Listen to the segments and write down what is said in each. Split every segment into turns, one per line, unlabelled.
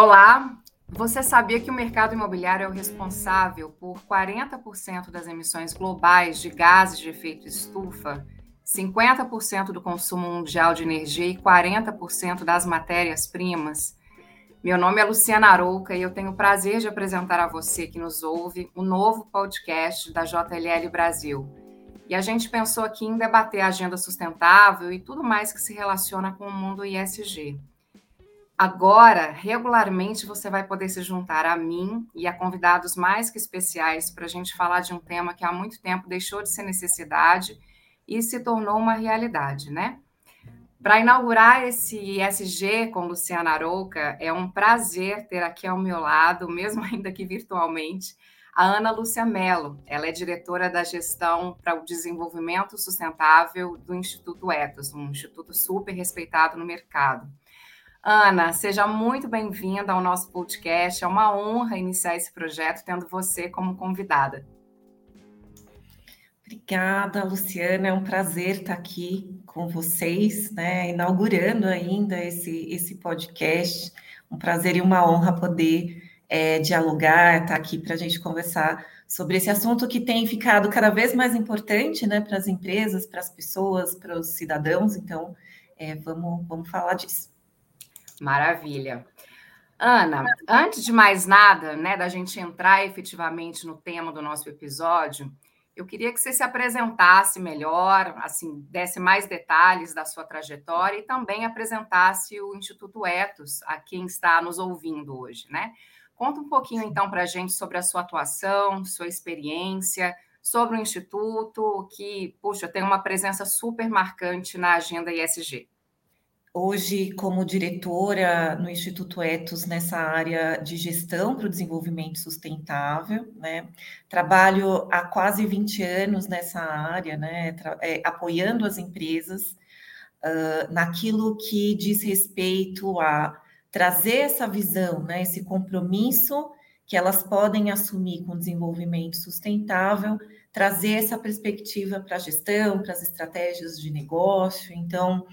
Olá, você sabia que o mercado imobiliário é o responsável por 40% das emissões globais de gases de efeito estufa, 50% do consumo mundial de energia e 40% das matérias-primas? Meu nome é Luciana Arouca e eu tenho o prazer de apresentar a você que nos ouve o novo podcast da JLL Brasil. E a gente pensou aqui em debater a agenda sustentável e tudo mais que se relaciona com o mundo ISG. Agora, regularmente, você vai poder se juntar a mim e a convidados mais que especiais para a gente falar de um tema que há muito tempo deixou de ser necessidade e se tornou uma realidade, né? Para inaugurar esse ISG com Luciana Arouca, é um prazer ter aqui ao meu lado, mesmo ainda que virtualmente, a Ana Lúcia Mello. Ela é diretora da gestão para o desenvolvimento sustentável do Instituto Etos, um instituto super respeitado no mercado. Ana, seja muito bem-vinda ao nosso podcast. É uma honra iniciar esse projeto tendo você como convidada.
Obrigada, Luciana. É um prazer estar aqui com vocês, né? Inaugurando ainda esse, esse podcast. Um prazer e uma honra poder é, dialogar, estar aqui para a gente conversar sobre esse assunto que tem ficado cada vez mais importante, né, para as empresas, para as pessoas, para os cidadãos. Então, é, vamos, vamos falar disso.
Maravilha. Ana, antes de mais nada, né, da gente entrar efetivamente no tema do nosso episódio, eu queria que você se apresentasse melhor, assim, desse mais detalhes da sua trajetória e também apresentasse o Instituto Etos a quem está nos ouvindo hoje, né? Conta um pouquinho então para a gente sobre a sua atuação, sua experiência, sobre o Instituto, que, puxa, tem uma presença super marcante na agenda ISG
hoje como diretora no Instituto Etos nessa área de gestão para o desenvolvimento sustentável, né? Trabalho há quase 20 anos nessa área, né? É, apoiando as empresas uh, naquilo que diz respeito a trazer essa visão, né? Esse compromisso que elas podem assumir com o desenvolvimento sustentável, trazer essa perspectiva para a gestão, para as estratégias de negócio. Então,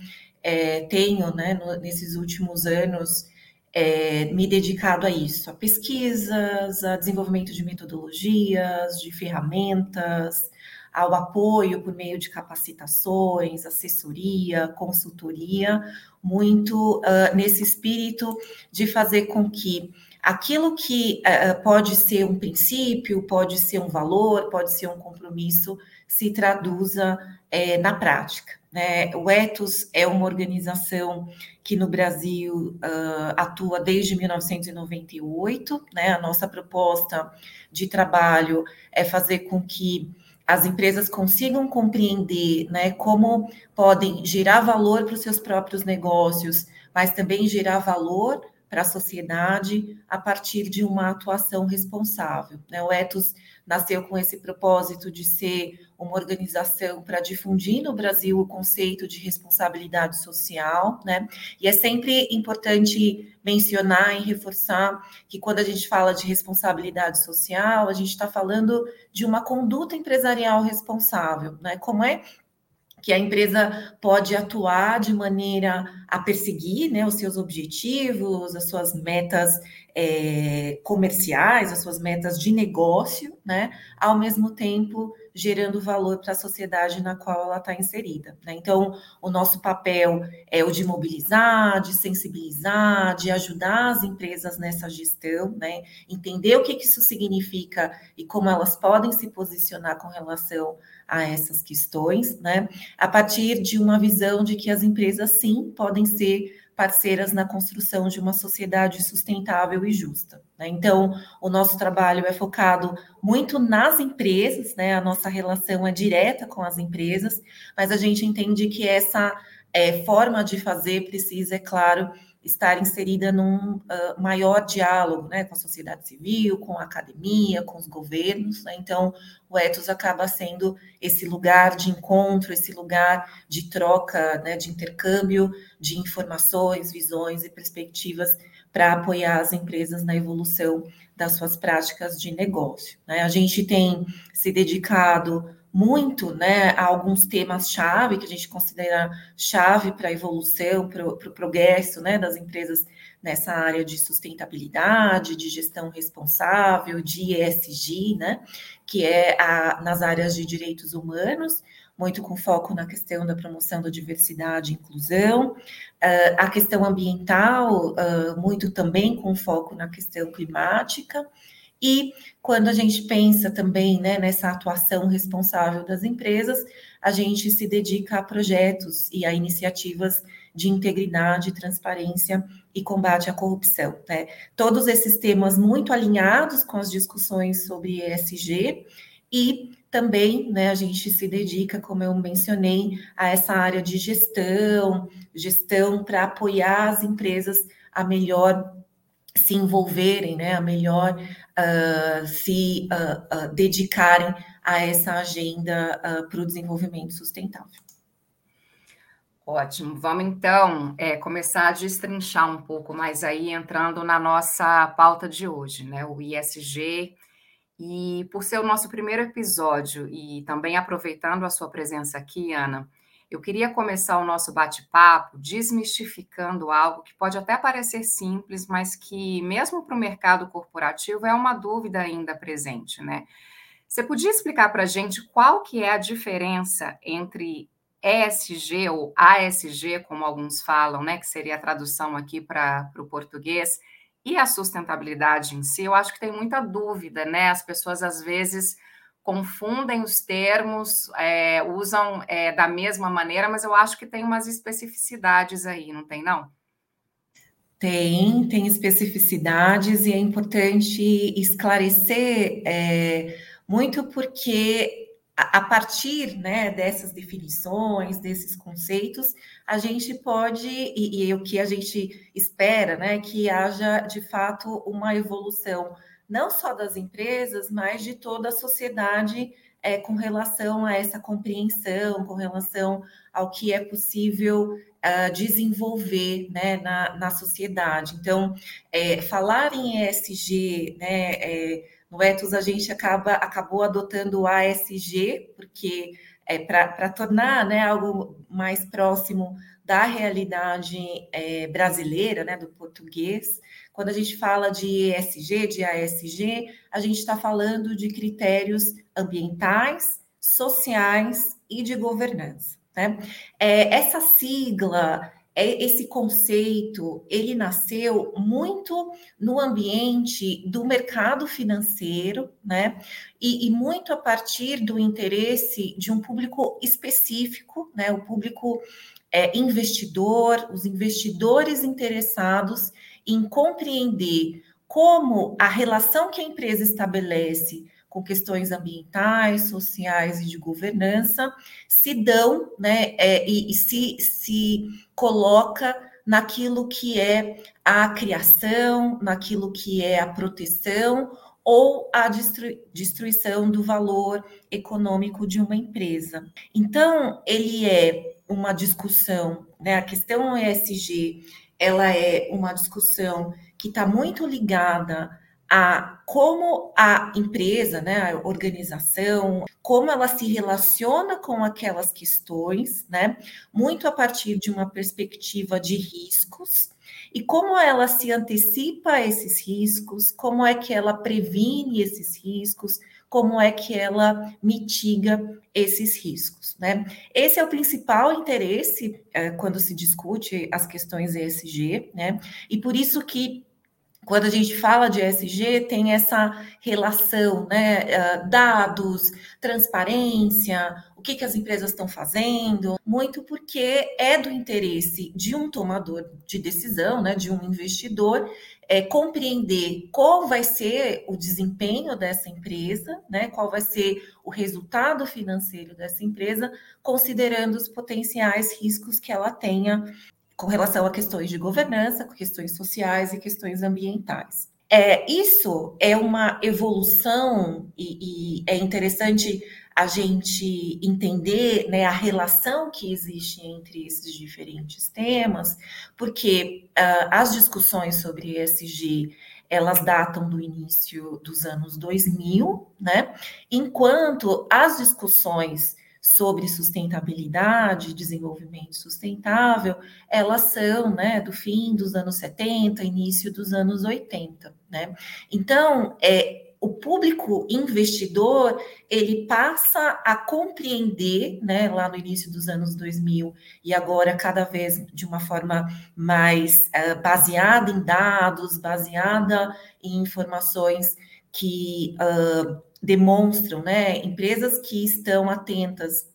é, tenho, né, no, nesses últimos anos, é, me dedicado a isso, a pesquisas, a desenvolvimento de metodologias, de ferramentas, ao apoio por meio de capacitações, assessoria, consultoria, muito uh, nesse espírito de fazer com que aquilo que uh, pode ser um princípio, pode ser um valor, pode ser um compromisso, se traduza uh, na prática. Né? O Etos é uma organização que no Brasil uh, atua desde 1998. Né? A nossa proposta de trabalho é fazer com que as empresas consigam compreender né, como podem gerar valor para os seus próprios negócios, mas também gerar valor para a sociedade a partir de uma atuação responsável. Né? O Etos nasceu com esse propósito de ser uma organização para difundir no Brasil o conceito de responsabilidade social, né? E é sempre importante mencionar e reforçar que quando a gente fala de responsabilidade social, a gente está falando de uma conduta empresarial responsável, né? Como é que a empresa pode atuar de maneira a perseguir né, os seus objetivos, as suas metas é, comerciais, as suas metas de negócio, né, ao mesmo tempo gerando valor para a sociedade na qual ela está inserida. Né? Então, o nosso papel é o de mobilizar, de sensibilizar, de ajudar as empresas nessa gestão, né? entender o que, que isso significa e como elas podem se posicionar com relação a essas questões, né? a partir de uma visão de que as empresas, sim, podem ser parceiras na construção de uma sociedade sustentável e justa. Né? Então, o nosso trabalho é focado muito nas empresas, né? a nossa relação é direta com as empresas, mas a gente entende que essa é, forma de fazer precisa, é claro, estar inserida num uh, maior diálogo né, com a sociedade civil, com a academia, com os governos. Né? Então, o Etos acaba sendo esse lugar de encontro, esse lugar de troca, né, de intercâmbio de informações, visões e perspectivas para apoiar as empresas na evolução das suas práticas de negócio. Né? A gente tem se dedicado muito né, a alguns temas-chave que a gente considera chave para a evolução, para o pro progresso né, das empresas nessa área de sustentabilidade, de gestão responsável, de ESG, né, que é a, nas áreas de direitos humanos, muito com foco na questão da promoção da diversidade e inclusão, uh, a questão ambiental, uh, muito também com foco na questão climática, e quando a gente pensa também né, nessa atuação responsável das empresas, a gente se dedica a projetos e a iniciativas de integridade, transparência e combate à corrupção. Né? Todos esses temas muito alinhados com as discussões sobre ESG e também né, a gente se dedica, como eu mencionei, a essa área de gestão, gestão para apoiar as empresas a melhor se envolverem, né, a melhor uh, se uh, uh, dedicarem a essa agenda para o desenvolvimento sustentável.
Ótimo. Vamos então é, começar a destrinchar um pouco mais aí, entrando na nossa pauta de hoje, né? O ISG. E por ser o nosso primeiro episódio e também aproveitando a sua presença aqui, Ana, eu queria começar o nosso bate-papo desmistificando algo que pode até parecer simples, mas que, mesmo para o mercado corporativo, é uma dúvida ainda presente, né? Você podia explicar para a gente qual que é a diferença entre ESG ou ASG, como alguns falam, né, que seria a tradução aqui para o português, e a sustentabilidade em si, eu acho que tem muita dúvida, né? As pessoas às vezes confundem os termos, é, usam é, da mesma maneira, mas eu acho que tem umas especificidades aí, não tem, não?
Tem, tem especificidades e é importante esclarecer é, muito porque a partir né, dessas definições, desses conceitos, a gente pode, e, e o que a gente espera, né, que haja de fato uma evolução, não só das empresas, mas de toda a sociedade é, com relação a essa compreensão, com relação ao que é possível uh, desenvolver né, na, na sociedade. Então, é, falar em ESG, né, é, no Ethos, a gente acaba, acabou adotando o ASG, porque é, para tornar né, algo mais próximo da realidade é, brasileira, né, do português. Quando a gente fala de ESG, de ASG, a gente está falando de critérios ambientais, sociais e de governança. Né? É, essa sigla é, esse conceito ele nasceu muito no ambiente do mercado financeiro, né? E, e, muito a partir do interesse de um público específico, né? O público é, investidor, os investidores interessados em compreender como a relação que a empresa estabelece com questões ambientais, sociais e de governança, se dão, né, é, e, e se, se coloca naquilo que é a criação, naquilo que é a proteção ou a destruição do valor econômico de uma empresa. Então, ele é uma discussão, né, a questão ESG, ela é uma discussão que está muito ligada a como a empresa, né, a organização, como ela se relaciona com aquelas questões, né, muito a partir de uma perspectiva de riscos e como ela se antecipa a esses riscos, como é que ela previne esses riscos, como é que ela mitiga esses riscos, né? Esse é o principal interesse é, quando se discute as questões ESG, né? E por isso que quando a gente fala de ESG, tem essa relação, né? Ah, dados, transparência, que, que as empresas estão fazendo, muito porque é do interesse de um tomador de decisão, né? De um investidor, é, compreender qual vai ser o desempenho dessa empresa, né? Qual vai ser o resultado financeiro dessa empresa, considerando os potenciais riscos que ela tenha com relação a questões de governança, questões sociais e questões ambientais. É, isso é uma evolução e, e é interessante a gente entender né, a relação que existe entre esses diferentes temas, porque uh, as discussões sobre ESG elas datam do início dos anos 2000, né? Enquanto as discussões sobre sustentabilidade, desenvolvimento sustentável, elas são né, do fim dos anos 70, início dos anos 80. Né? Então, é, o público investidor ele passa a compreender, né, lá no início dos anos 2000 e agora cada vez de uma forma mais uh, baseada em dados, baseada em informações que uh, demonstram, né, empresas que estão atentas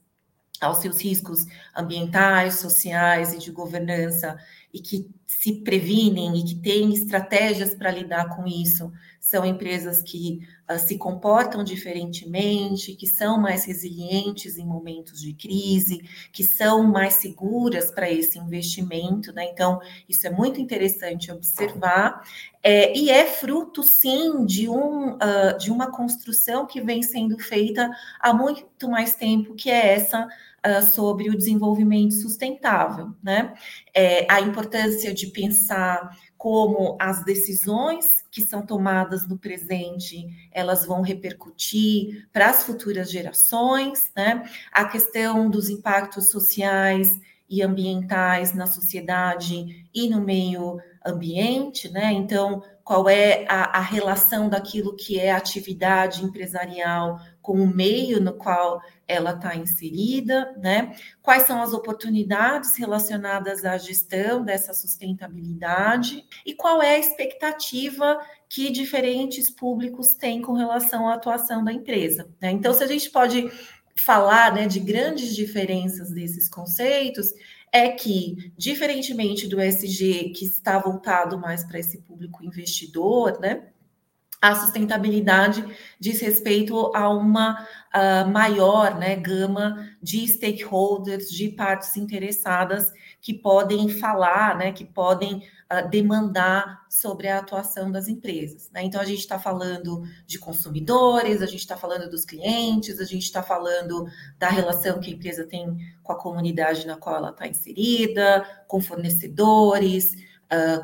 aos seus riscos ambientais, sociais e de governança e que se previnem e que têm estratégias para lidar com isso são empresas que uh, se comportam diferentemente, que são mais resilientes em momentos de crise, que são mais seguras para esse investimento, né? Então, isso é muito interessante observar. É, e é fruto, sim, de, um, uh, de uma construção que vem sendo feita há muito mais tempo, que é essa uh, sobre o desenvolvimento sustentável, né? É, a importância de pensar como as decisões que são tomadas no presente, elas vão repercutir para as futuras gerações, né? A questão dos impactos sociais e ambientais na sociedade e no meio ambiente, né? Então, qual é a, a relação daquilo que é atividade empresarial com o meio no qual ela está inserida, né? Quais são as oportunidades relacionadas à gestão dessa sustentabilidade e qual é a expectativa que diferentes públicos têm com relação à atuação da empresa. Né? Então, se a gente pode falar né, de grandes diferenças desses conceitos, é que, diferentemente do SG, que está voltado mais para esse público investidor, né? A sustentabilidade diz respeito a uma uh, maior né, gama de stakeholders, de partes interessadas que podem falar, né, que podem uh, demandar sobre a atuação das empresas. Né? Então, a gente está falando de consumidores, a gente está falando dos clientes, a gente está falando da relação que a empresa tem com a comunidade na qual ela está inserida, com fornecedores,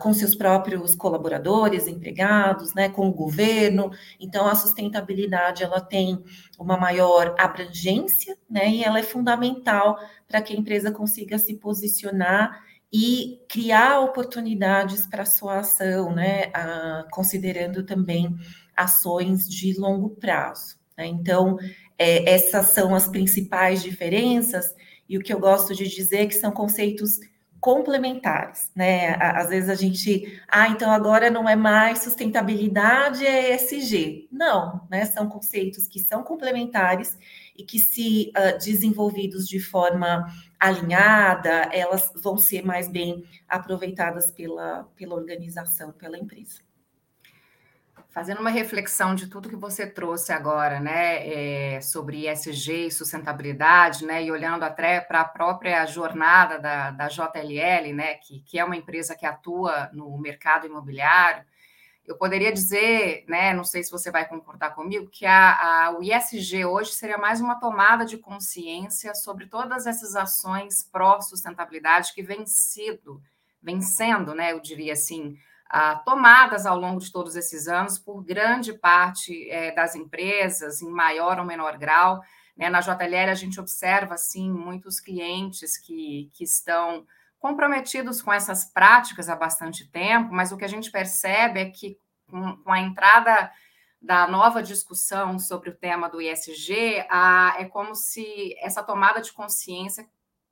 com seus próprios colaboradores, empregados, né, com o governo. Então, a sustentabilidade ela tem uma maior abrangência, né, e ela é fundamental para que a empresa consiga se posicionar e criar oportunidades para sua ação, né, considerando também ações de longo prazo. Né? Então, é, essas são as principais diferenças, e o que eu gosto de dizer é que são conceitos complementares, né? Às vezes a gente, ah, então agora não é mais sustentabilidade, é ESG. Não, né? São conceitos que são complementares e que, se uh, desenvolvidos de forma alinhada, elas vão ser mais bem aproveitadas pela, pela organização, pela empresa
fazendo uma reflexão de tudo que você trouxe agora, né, é, sobre ESG e sustentabilidade, né, e olhando até para a própria jornada da, da JLL, né, que, que é uma empresa que atua no mercado imobiliário, eu poderia dizer, né, não sei se você vai concordar comigo, que a, a, o ISG hoje seria mais uma tomada de consciência sobre todas essas ações pró-sustentabilidade que vem sido, vem sendo, né, eu diria assim, ah, tomadas ao longo de todos esses anos por grande parte é, das empresas, em maior ou menor grau. Né? Na JLL, a gente observa, assim, muitos clientes que, que estão comprometidos com essas práticas há bastante tempo, mas o que a gente percebe é que, com, com a entrada da nova discussão sobre o tema do ISG, a, é como se essa tomada de consciência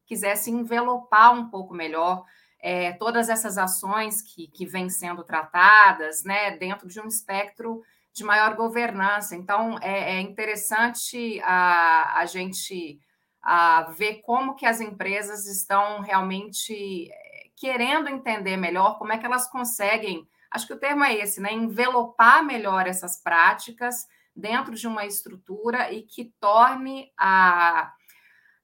quisesse envelopar um pouco melhor é, todas essas ações que, que vêm sendo tratadas né, dentro de um espectro de maior governança. Então, é, é interessante a, a gente a ver como que as empresas estão realmente é, querendo entender melhor como é que elas conseguem, acho que o termo é esse, né? Envelopar melhor essas práticas dentro de uma estrutura e que torne a,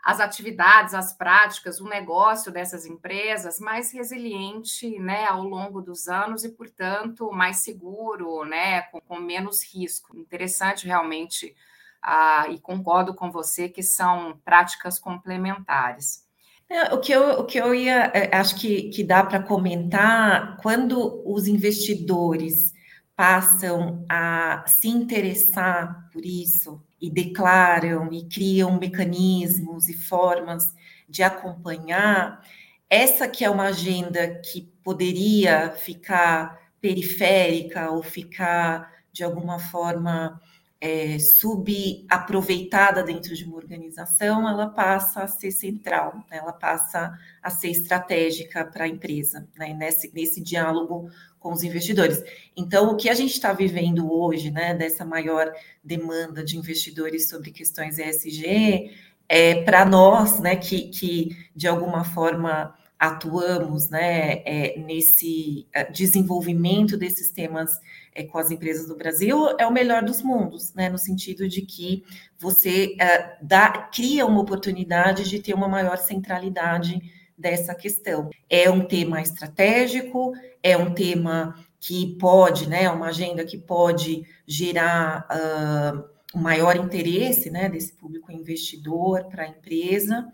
as atividades, as práticas, o negócio dessas empresas mais resiliente né, ao longo dos anos e, portanto, mais seguro, né, com, com menos risco. Interessante realmente, ah, e concordo com você que são práticas complementares.
É, o que eu, o que eu ia, é, acho que, que dá para comentar, quando os investidores passam a se interessar por isso e declaram e criam mecanismos e formas de acompanhar, essa que é uma agenda que poderia ficar periférica ou ficar de alguma forma é, subaproveitada dentro de uma organização, ela passa a ser central, né? ela passa a ser estratégica para a empresa, né? nesse, nesse diálogo com os investidores. Então, o que a gente está vivendo hoje, né, dessa maior demanda de investidores sobre questões ESG, é para nós, né, que, que de alguma forma atuamos né, é, nesse é, desenvolvimento desses temas é, com as empresas do Brasil, é o melhor dos mundos, né, no sentido de que você é, dá, cria uma oportunidade de ter uma maior centralidade dessa questão. É um tema estratégico, é um tema que pode, né, uma agenda que pode gerar uh, um maior interesse né, desse público investidor para a empresa.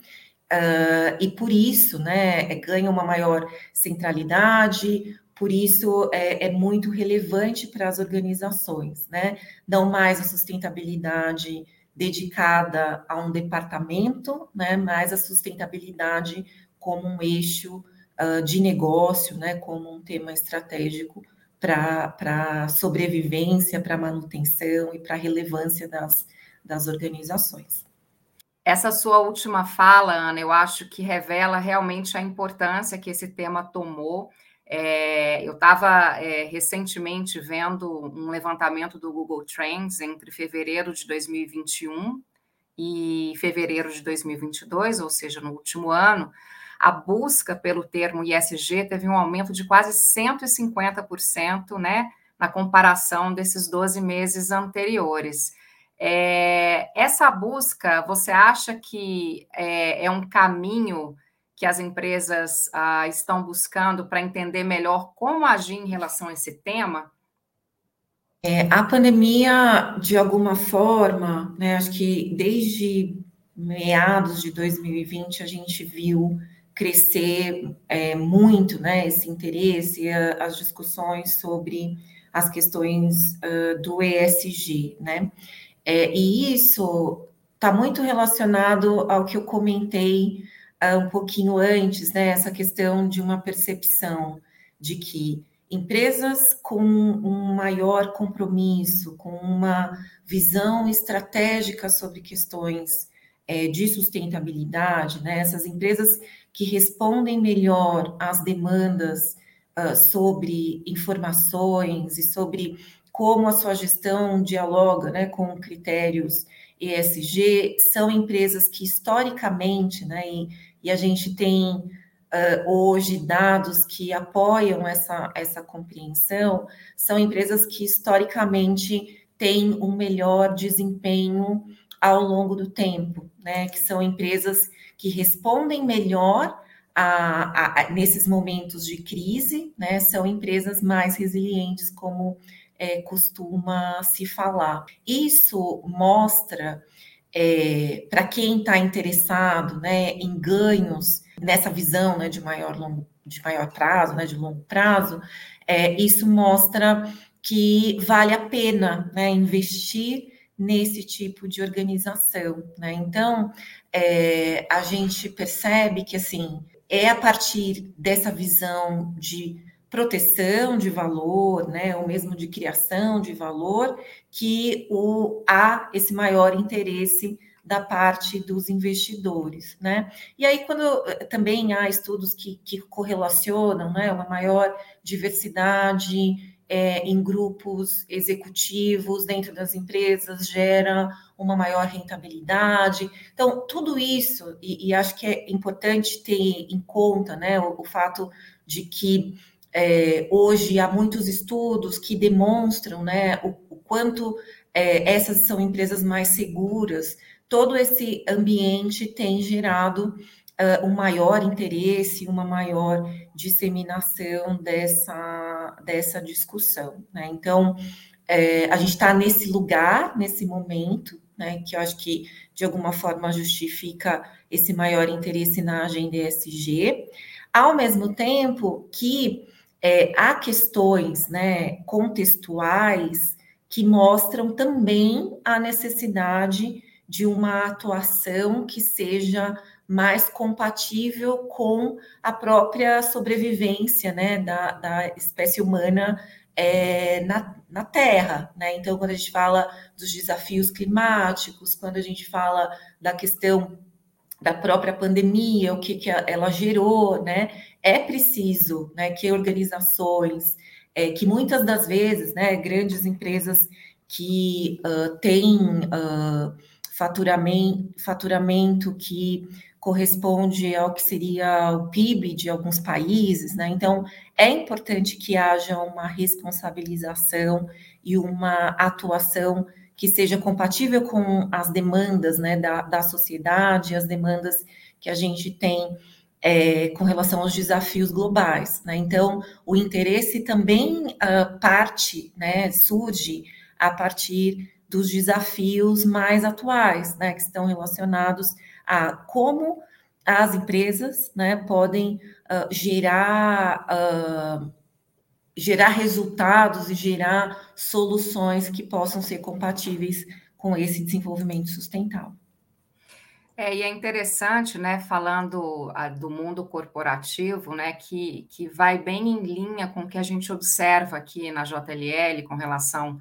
Uh, e por isso, né, é, ganha uma maior centralidade, por isso é, é, muito relevante para as organizações, né? Não mais a sustentabilidade dedicada a um departamento, né? Mas a sustentabilidade como um eixo uh, de negócio, né? Como um tema estratégico para sobrevivência, para manutenção e para relevância das, das organizações.
Essa sua última fala, Ana, eu acho que revela realmente a importância que esse tema tomou. É, eu estava é, recentemente vendo um levantamento do Google Trends entre fevereiro de 2021 e fevereiro de 2022, ou seja, no último ano, a busca pelo termo ISG teve um aumento de quase 150%, né, na comparação desses 12 meses anteriores. É, essa busca, você acha que é, é, um caminho que as empresas ah, estão buscando para entender melhor como agir em relação a esse tema?
É, a pandemia, de alguma forma, né, acho que desde meados de 2020 a gente viu crescer é, muito né, esse interesse, as discussões sobre as questões uh, do ESG, né? É, e isso está muito relacionado ao que eu comentei uh, um pouquinho antes, né? Essa questão de uma percepção de que empresas com um maior compromisso, com uma visão estratégica sobre questões é, de sustentabilidade, né? Essas empresas que respondem melhor às demandas uh, sobre informações e sobre como a sua gestão dialoga né, com critérios ESG, são empresas que historicamente, né, e, e a gente tem uh, hoje dados que apoiam essa, essa compreensão, são empresas que historicamente têm um melhor desempenho ao longo do tempo, né, que são empresas que respondem melhor a, a, a, nesses momentos de crise, né, são empresas mais resilientes, como é, costuma se falar. Isso mostra é, para quem está interessado né, em ganhos nessa visão né, de maior longo, de maior prazo, né, de longo prazo, é, isso mostra que vale a pena né, investir nesse tipo de organização. Né? Então, é, a gente percebe que assim é a partir dessa visão de proteção de valor, né, ou mesmo de criação de valor, que o, há esse maior interesse da parte dos investidores, né? E aí, quando também há estudos que, que correlacionam, né, uma maior diversidade é, em grupos executivos dentro das empresas gera uma maior rentabilidade. Então, tudo isso, e, e acho que é importante ter em conta, né, o, o fato de que é, hoje há muitos estudos que demonstram né, o, o quanto é, essas são empresas mais seguras. Todo esse ambiente tem gerado uh, um maior interesse, uma maior disseminação dessa, dessa discussão. Né? Então, é, a gente está nesse lugar, nesse momento, né, que eu acho que de alguma forma justifica esse maior interesse na agenda ESG, ao mesmo tempo que é, há questões né, contextuais que mostram também a necessidade de uma atuação que seja mais compatível com a própria sobrevivência né, da, da espécie humana é, na, na Terra. Né? Então, quando a gente fala dos desafios climáticos, quando a gente fala da questão da própria pandemia, o que, que ela gerou, né? É preciso né, que organizações, é, que muitas das vezes, né, grandes empresas que uh, têm uh, faturamento, faturamento que corresponde ao que seria o PIB de alguns países, né? Então, é importante que haja uma responsabilização e uma atuação que seja compatível com as demandas né, da, da sociedade, as demandas que a gente tem é, com relação aos desafios globais. Né? Então, o interesse também uh, parte, né, surge a partir dos desafios mais atuais, né, que estão relacionados a como as empresas né, podem uh, gerar uh, gerar resultados e gerar soluções que possam ser compatíveis com esse desenvolvimento sustentável.
É, e é interessante, né, falando a, do mundo corporativo, né, que, que vai bem em linha com o que a gente observa aqui na JLL com relação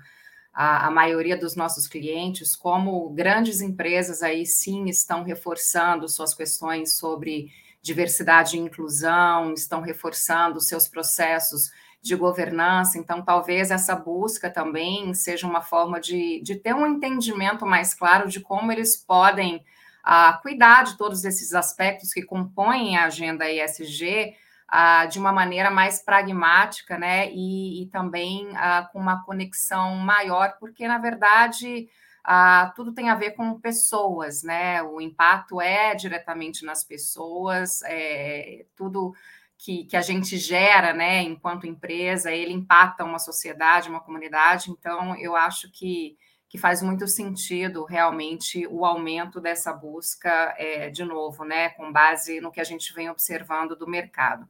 à, à maioria dos nossos clientes, como grandes empresas aí sim estão reforçando suas questões sobre diversidade e inclusão, estão reforçando seus processos de governança, então talvez essa busca também seja uma forma de, de ter um entendimento mais claro de como eles podem uh, cuidar de todos esses aspectos que compõem a agenda ESG ah, de uma maneira mais pragmática, né, e, e também uh, com uma conexão maior, porque na verdade tudo tem a ver com pessoas, né, o impacto é diretamente nas pessoas, é, tudo que, que a gente gera, né, enquanto empresa, ele impacta uma sociedade, uma comunidade. Então, eu acho que, que faz muito sentido realmente o aumento dessa busca, é, de novo, né, com base no que a gente vem observando do mercado.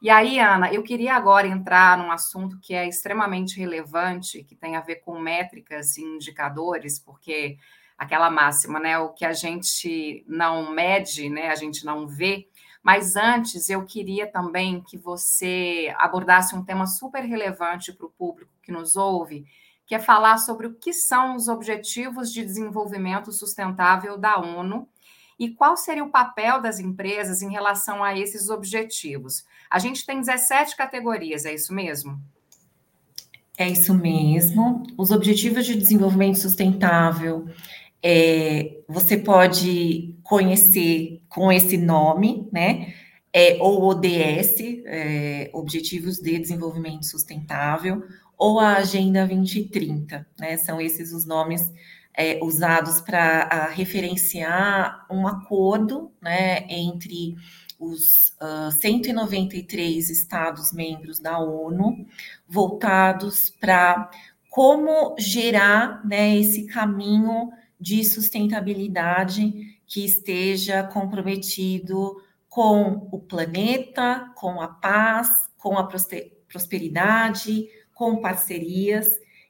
E aí, Ana, eu queria agora entrar num assunto que é extremamente relevante, que tem a ver com métricas e indicadores, porque aquela máxima, né, o que a gente não mede, né, a gente não vê, mas antes, eu queria também que você abordasse um tema super relevante para o público que nos ouve, que é falar sobre o que são os Objetivos de Desenvolvimento Sustentável da ONU e qual seria o papel das empresas em relação a esses objetivos. A gente tem 17 categorias, é isso mesmo?
É isso mesmo. Os Objetivos de Desenvolvimento Sustentável é, você pode conhecer com esse nome, né? É, ou ODS, é, Objetivos de Desenvolvimento Sustentável, ou a Agenda 2030, né? São esses os nomes é, usados para referenciar um acordo, né, entre os uh, 193 Estados-membros da ONU, voltados para como gerar né, esse caminho de sustentabilidade que esteja comprometido com o planeta, com a paz, com a prosperidade, com parcerias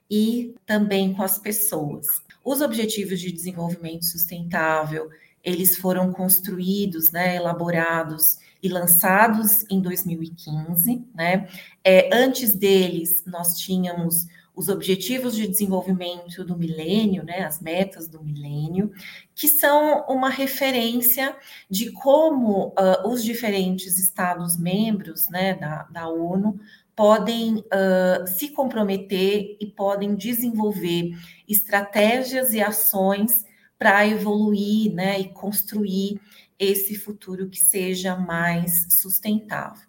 e também com as pessoas. Os Objetivos de Desenvolvimento Sustentável, eles foram construídos, né, elaborados e lançados em 2015, né? É, antes deles, nós tínhamos os Objetivos de Desenvolvimento do Milênio, né, as metas do milênio, que são uma referência de como uh, os diferentes Estados-membros né, da, da ONU podem uh, se comprometer e podem desenvolver estratégias e ações para evoluir né, e construir esse futuro que seja mais sustentável.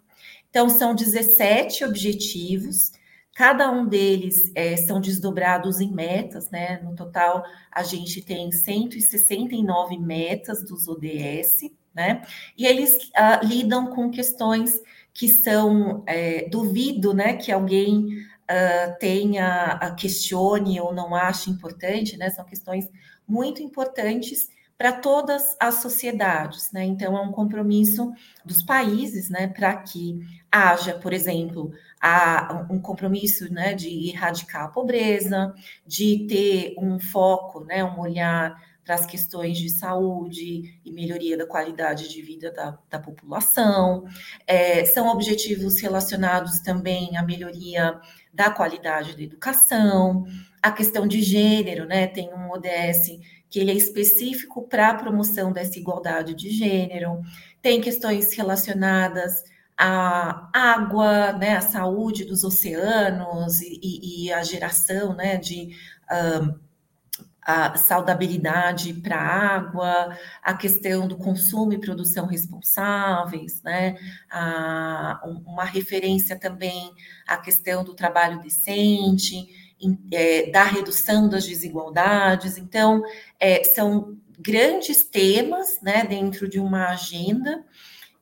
Então, são 17 objetivos Cada um deles é, são desdobrados em metas, né? No total, a gente tem 169 metas dos ODS, né? E eles uh, lidam com questões que são, é, duvido, né, que alguém uh, tenha, uh, questione ou não ache importante, né? São questões muito importantes, para todas as sociedades, né? Então é um compromisso dos países, né, para que haja, por exemplo, a, um compromisso, né, de erradicar a pobreza, de ter um foco, né, um olhar para as questões de saúde e melhoria da qualidade de vida da, da população. É, são objetivos relacionados também à melhoria da qualidade da educação, a questão de gênero, né? Tem um ODS que ele é específico para a promoção dessa igualdade de gênero, tem questões relacionadas à água, né, à saúde dos oceanos e, e a geração né, de a saudabilidade para a água, a questão do consumo e produção responsáveis, né? A, uma referência também à questão do trabalho decente, é, da redução das desigualdades. Então, é, são grandes temas né, dentro de uma agenda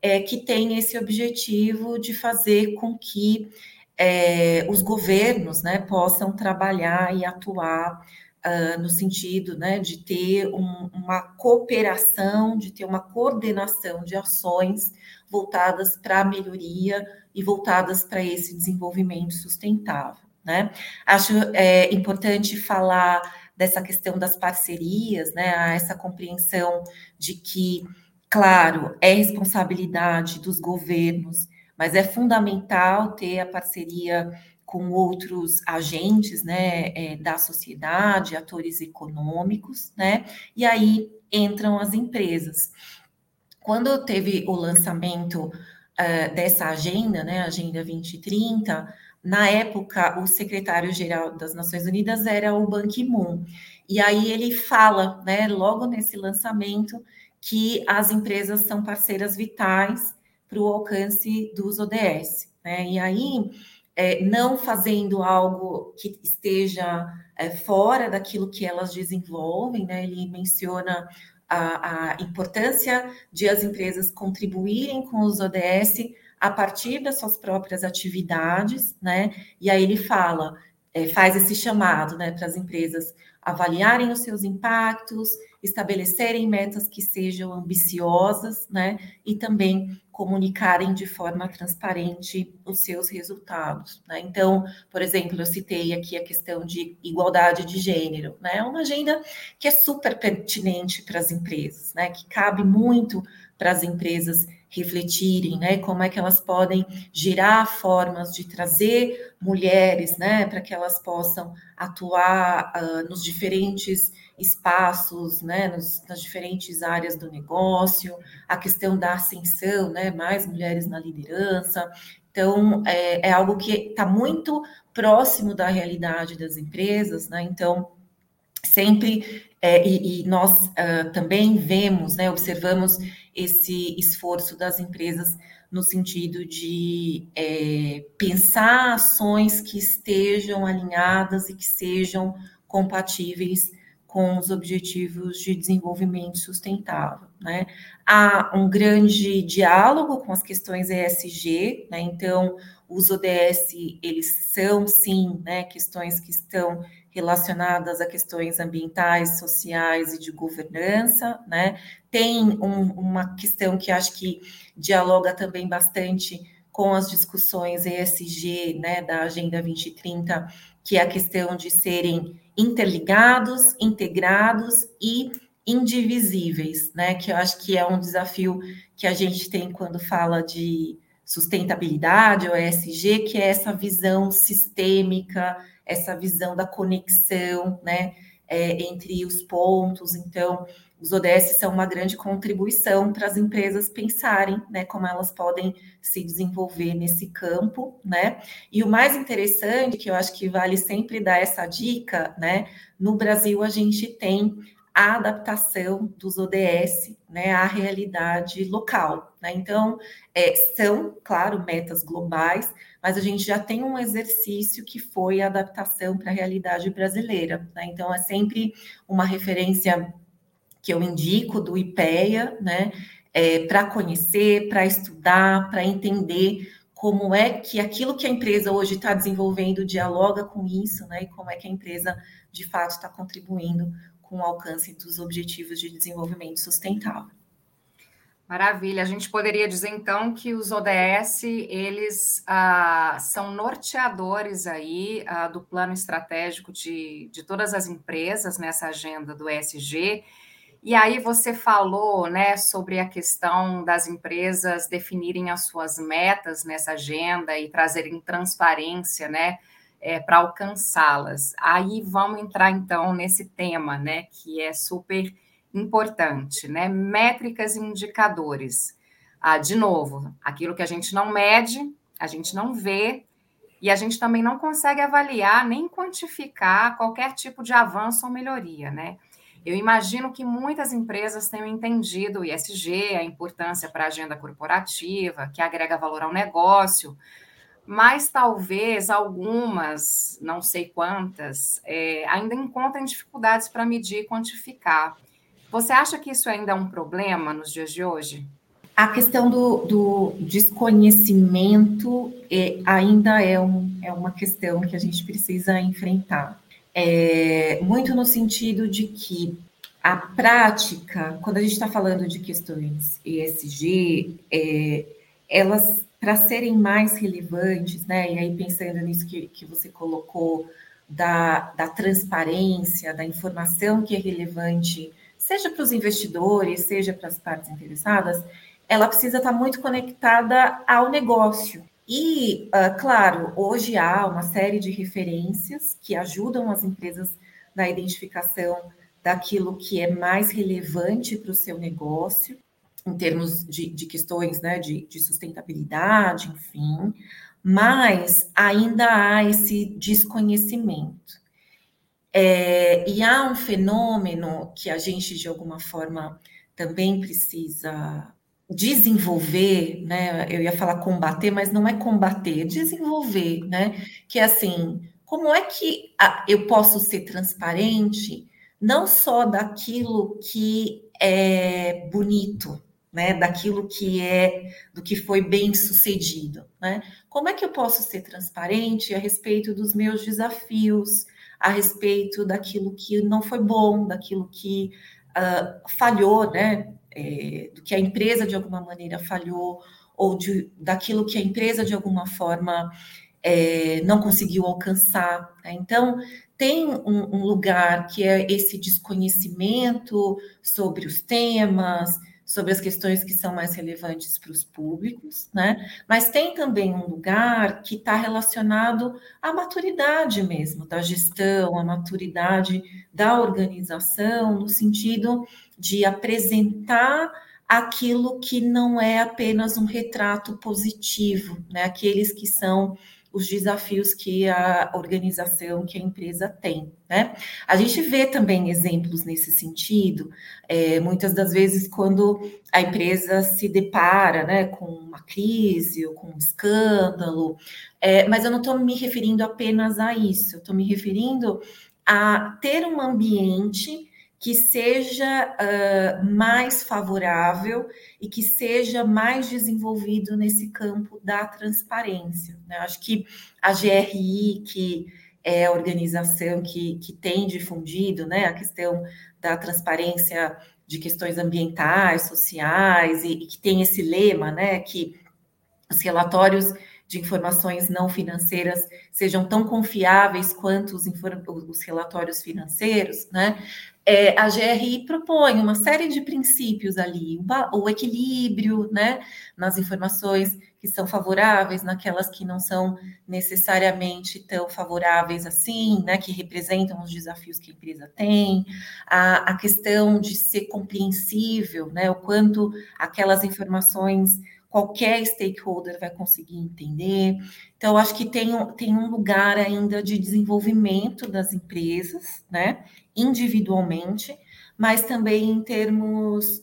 é, que tem esse objetivo de fazer com que é, os governos né, possam trabalhar e atuar uh, no sentido né, de ter um, uma cooperação, de ter uma coordenação de ações voltadas para a melhoria e voltadas para esse desenvolvimento sustentável. Né? Acho é, importante falar dessa questão das parcerias, né? essa compreensão de que, claro, é responsabilidade dos governos, mas é fundamental ter a parceria com outros agentes né, é, da sociedade, atores econômicos, né? E aí entram as empresas. Quando teve o lançamento uh, dessa agenda, né, Agenda 2030, na época o secretário-geral das Nações Unidas era o Ban Ki-moon. E aí ele fala, né, logo nesse lançamento, que as empresas são parceiras vitais para o alcance dos ODS. Né? E aí é, não fazendo algo que esteja é, fora daquilo que elas desenvolvem, né? Ele menciona a, a, importância de as empresas contribuírem com os ODS a partir das suas próprias atividades, né? E aí ele fala, é, faz esse chamado, né, para as empresas avaliarem os seus impactos, estabelecerem metas que sejam ambiciosas, né? E também comunicarem de forma transparente os seus resultados. Né? Então, por exemplo, eu citei aqui a questão de igualdade de gênero, né? É uma agenda que é super pertinente para as empresas, né? Que cabe muito para as empresas refletirem, né? Como é que elas podem gerar formas de trazer mulheres, né? Para que elas possam atuar uh, nos diferentes espaços, né, nos, nas diferentes áreas do negócio, a questão da ascensão, né, mais mulheres na liderança. Então, é, é algo que está muito próximo da realidade das empresas, né? Então, sempre, é, e, e, nós uh, também vemos, né, observamos esse esforço das empresas no sentido de é, pensar ações que estejam alinhadas e que sejam compatíveis com os objetivos de desenvolvimento sustentável. Né? Há um grande diálogo com as questões ESG, né? então os ODS eles são sim né, questões que estão relacionadas a questões ambientais, sociais e de governança, né? Tem um, uma questão que acho que dialoga também bastante com as discussões ESG, né, da Agenda 2030, que é a questão de serem interligados, integrados e indivisíveis, né? Que eu acho que é um desafio que a gente tem quando fala de sustentabilidade ou ESG, que é essa visão sistêmica, essa visão da conexão, né? É, entre os pontos. Então, os ODS são uma grande contribuição para as empresas pensarem, né, como elas podem se desenvolver nesse campo, né? E o mais interessante, que eu acho que vale sempre dar essa dica, né? No Brasil a gente tem a adaptação dos ODS, né, à realidade local, né? Então, é, são, claro, metas globais, mas a gente já tem um exercício que foi a adaptação para a realidade brasileira, né? Então, é sempre uma referência que eu indico do IPEA, né, é, para conhecer, para estudar, para entender como é que aquilo que a empresa hoje está desenvolvendo dialoga com isso, né, e como é que a empresa de fato está contribuindo com o alcance dos Objetivos de Desenvolvimento Sustentável.
Maravilha. A gente poderia dizer então que os ODS eles ah, são norteadores aí ah, do plano estratégico de, de todas as empresas nessa agenda do ESG. E aí você falou né, sobre a questão das empresas definirem as suas metas nessa agenda e trazerem transparência né, é, para alcançá-las. Aí vamos entrar então nesse tema, né, que é super importante, né? Métricas e indicadores. Ah, de novo, aquilo que a gente não mede, a gente não vê, e a gente também não consegue avaliar nem quantificar qualquer tipo de avanço ou melhoria, né? Eu imagino que muitas empresas tenham entendido o ISG, a importância para a agenda corporativa, que agrega valor ao negócio, mas talvez algumas, não sei quantas, é, ainda encontrem dificuldades para medir e quantificar. Você acha que isso ainda é um problema nos dias de hoje?
A questão do, do desconhecimento é, ainda é, um, é uma questão que a gente precisa enfrentar. É, muito no sentido de que a prática, quando a gente está falando de questões ESG, é, elas, para serem mais relevantes, né, e aí pensando nisso que, que você colocou, da, da transparência, da informação que é relevante seja para os investidores, seja para as partes interessadas, ela precisa estar muito conectada ao negócio. E, uh, claro, hoje há uma série de referências que ajudam as empresas na identificação daquilo que é mais relevante para o seu negócio, em termos de, de questões né, de, de sustentabilidade, enfim, mas ainda há esse desconhecimento. É, e há um fenômeno que a gente, de alguma forma, também precisa desenvolver, né? Eu ia falar combater, mas não é combater, é desenvolver, né? Que é assim, como é que eu posso ser transparente, não só daquilo que é bonito, né? Daquilo que é, do que foi bem sucedido, né? Como é que eu posso ser transparente a respeito dos meus desafios? a respeito daquilo que não foi bom, daquilo que uh, falhou, né? É, do que a empresa de alguma maneira falhou, ou de, daquilo que a empresa de alguma forma é, não conseguiu alcançar. Né? Então, tem um, um lugar que é esse desconhecimento sobre os temas, sobre as questões que são mais relevantes para os públicos, né? Mas tem também um lugar que está relacionado à maturidade mesmo da gestão, à maturidade da organização, no sentido de apresentar aquilo que não é apenas um retrato positivo, né? Aqueles que são os desafios que a organização, que a empresa tem. Né? A gente vê também exemplos nesse sentido, é, muitas das vezes quando a empresa se depara né, com uma crise ou com um escândalo, é, mas eu não estou me referindo apenas a isso, eu estou me referindo a ter um ambiente que seja uh, mais favorável e que seja mais desenvolvido nesse campo da transparência. Né? Acho que a GRI, que é a organização que, que tem difundido né, a questão da transparência de questões ambientais, sociais, e, e que tem esse lema, né, que os relatórios de informações não financeiras sejam tão confiáveis quanto os, os relatórios financeiros, né? É, a GRI propõe uma série de princípios ali, o, equilíbrio, né, nas informações que são favoráveis, naquelas que não são necessariamente tão favoráveis assim, né, que representam os desafios que a empresa tem, a, a questão de ser compreensível, né, o quanto aquelas informações qualquer stakeholder vai conseguir entender. Então, acho que tem, tem um lugar ainda de desenvolvimento das empresas, né, individualmente, mas também em termos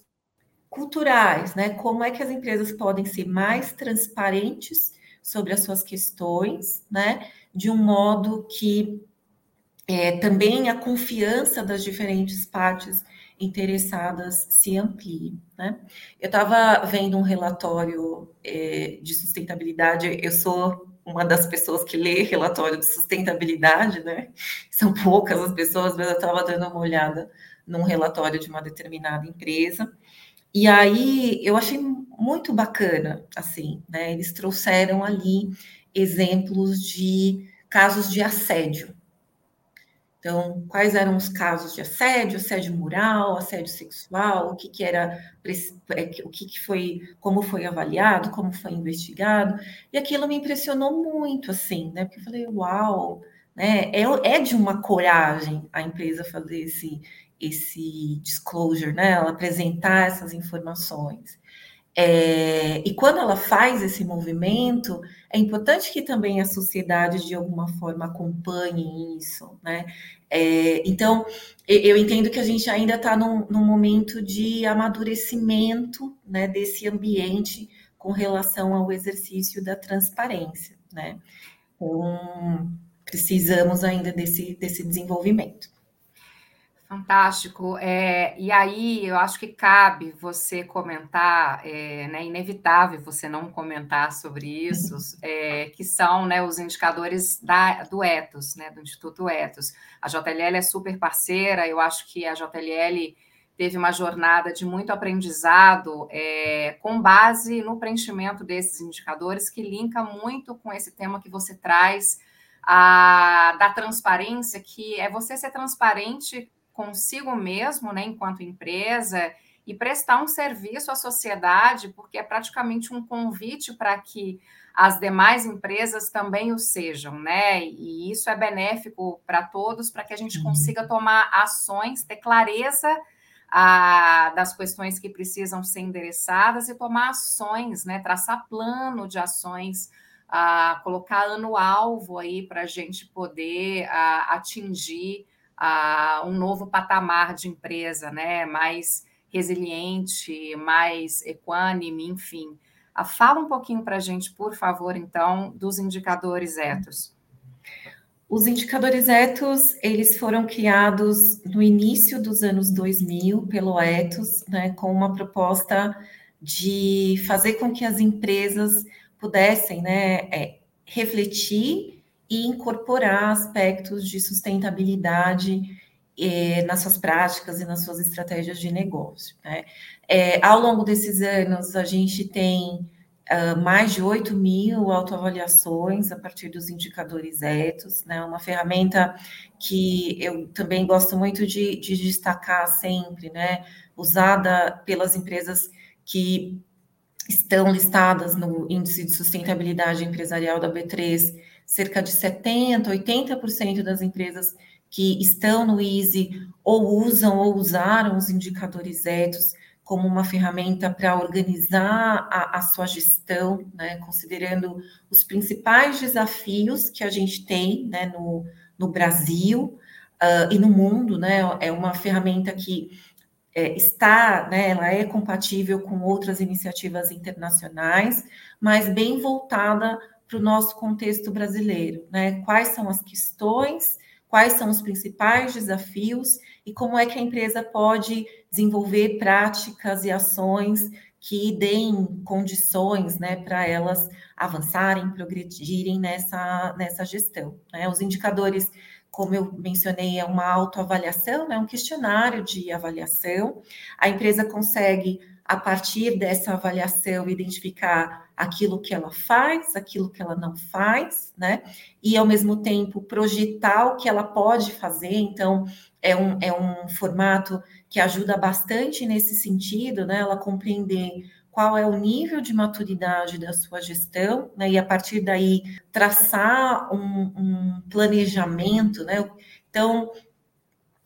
culturais, né? Como é que as empresas podem ser mais transparentes sobre as suas questões, né? De um modo que é, também a confiança das diferentes partes interessadas se amplie. Né? Eu estava vendo um relatório é, de sustentabilidade, eu sou uma das pessoas que lê relatório de sustentabilidade, né? São poucas as pessoas, mas eu estava dando uma olhada num relatório de uma determinada empresa. E aí eu achei muito bacana, assim, né? Eles trouxeram ali exemplos de casos de assédio. Então, quais eram os casos de assédio, assédio moral, assédio sexual, o que, que era, é, o que, que foi, como foi avaliado, como foi investigado, e aquilo me impressionou muito, assim, né? Porque eu falei, uau, né? É, é de uma coragem a empresa fazer esse, esse disclosure, né? Ela apresentar essas informações. É, e quando ela faz esse movimento, é importante que também a sociedade, de alguma forma, acompanhe isso, né? É, então, eu entendo que a gente ainda está num, num, momento de amadurecimento né, desse ambiente com relação ao exercício da transparência, né? Então, precisamos ainda desse, desse desenvolvimento.
Fantástico. É, e aí, eu acho que cabe você comentar, é né, inevitável você não comentar sobre isso, é, que são né, os indicadores da, do Etos, né, do Instituto Etos. A JLL é super parceira, eu acho que a JLL teve uma jornada de muito aprendizado é, com base no preenchimento desses indicadores, que linka muito com esse tema que você traz, a, da transparência, que é você ser transparente consigo mesmo, né, enquanto empresa, e prestar um serviço à sociedade, porque é praticamente um convite para que as demais empresas também o sejam, né? E isso é benéfico para todos, para que a gente uhum. consiga tomar ações, ter clareza ah, das questões que precisam ser endereçadas e tomar ações, né? Traçar plano de ações, ah, colocar ano-alvo aí para a gente poder ah, atingir a um novo patamar de empresa, né? Mais resiliente, mais equânime, enfim. Ah, fala um pouquinho para a gente, por favor, então, dos indicadores etos.
Os indicadores etos, eles foram criados no início dos anos 2000 pelo Etos, né, com uma proposta de fazer com que as empresas pudessem, né, é, refletir e incorporar aspectos de sustentabilidade eh, nas suas práticas e nas suas estratégias de negócio. Né? É, ao longo desses anos, a gente tem uh, mais de 8 mil autoavaliações a partir dos indicadores etos, né? uma ferramenta que eu também gosto muito de, de destacar sempre, né? usada pelas empresas que estão listadas no Índice de Sustentabilidade Empresarial da B3 cerca de 70%, 80% das empresas que estão no EASY ou usam ou usaram os indicadores etos como uma ferramenta para organizar a, a, sua gestão, né, considerando os principais desafios que a gente tem né, no, no Brasil uh, e no mundo, né, é uma ferramenta que é, está, né, ela é compatível com outras iniciativas internacionais, mas bem voltada para o nosso contexto brasileiro, né? Quais são as questões, quais são os principais desafios e como é que a empresa pode desenvolver práticas e ações que deem condições, né, para elas avançarem, progredirem nessa, nessa gestão. Né? Os indicadores, como eu mencionei, é uma autoavaliação, é né, um questionário de avaliação. A empresa consegue a partir dessa avaliação, identificar aquilo que ela faz, aquilo que ela não faz, né? E ao mesmo tempo projetar o que ela pode fazer. Então, é um, é um formato que ajuda bastante nesse sentido, né? Ela compreender qual é o nível de maturidade da sua gestão, né? E a partir daí traçar um, um planejamento, né? Então,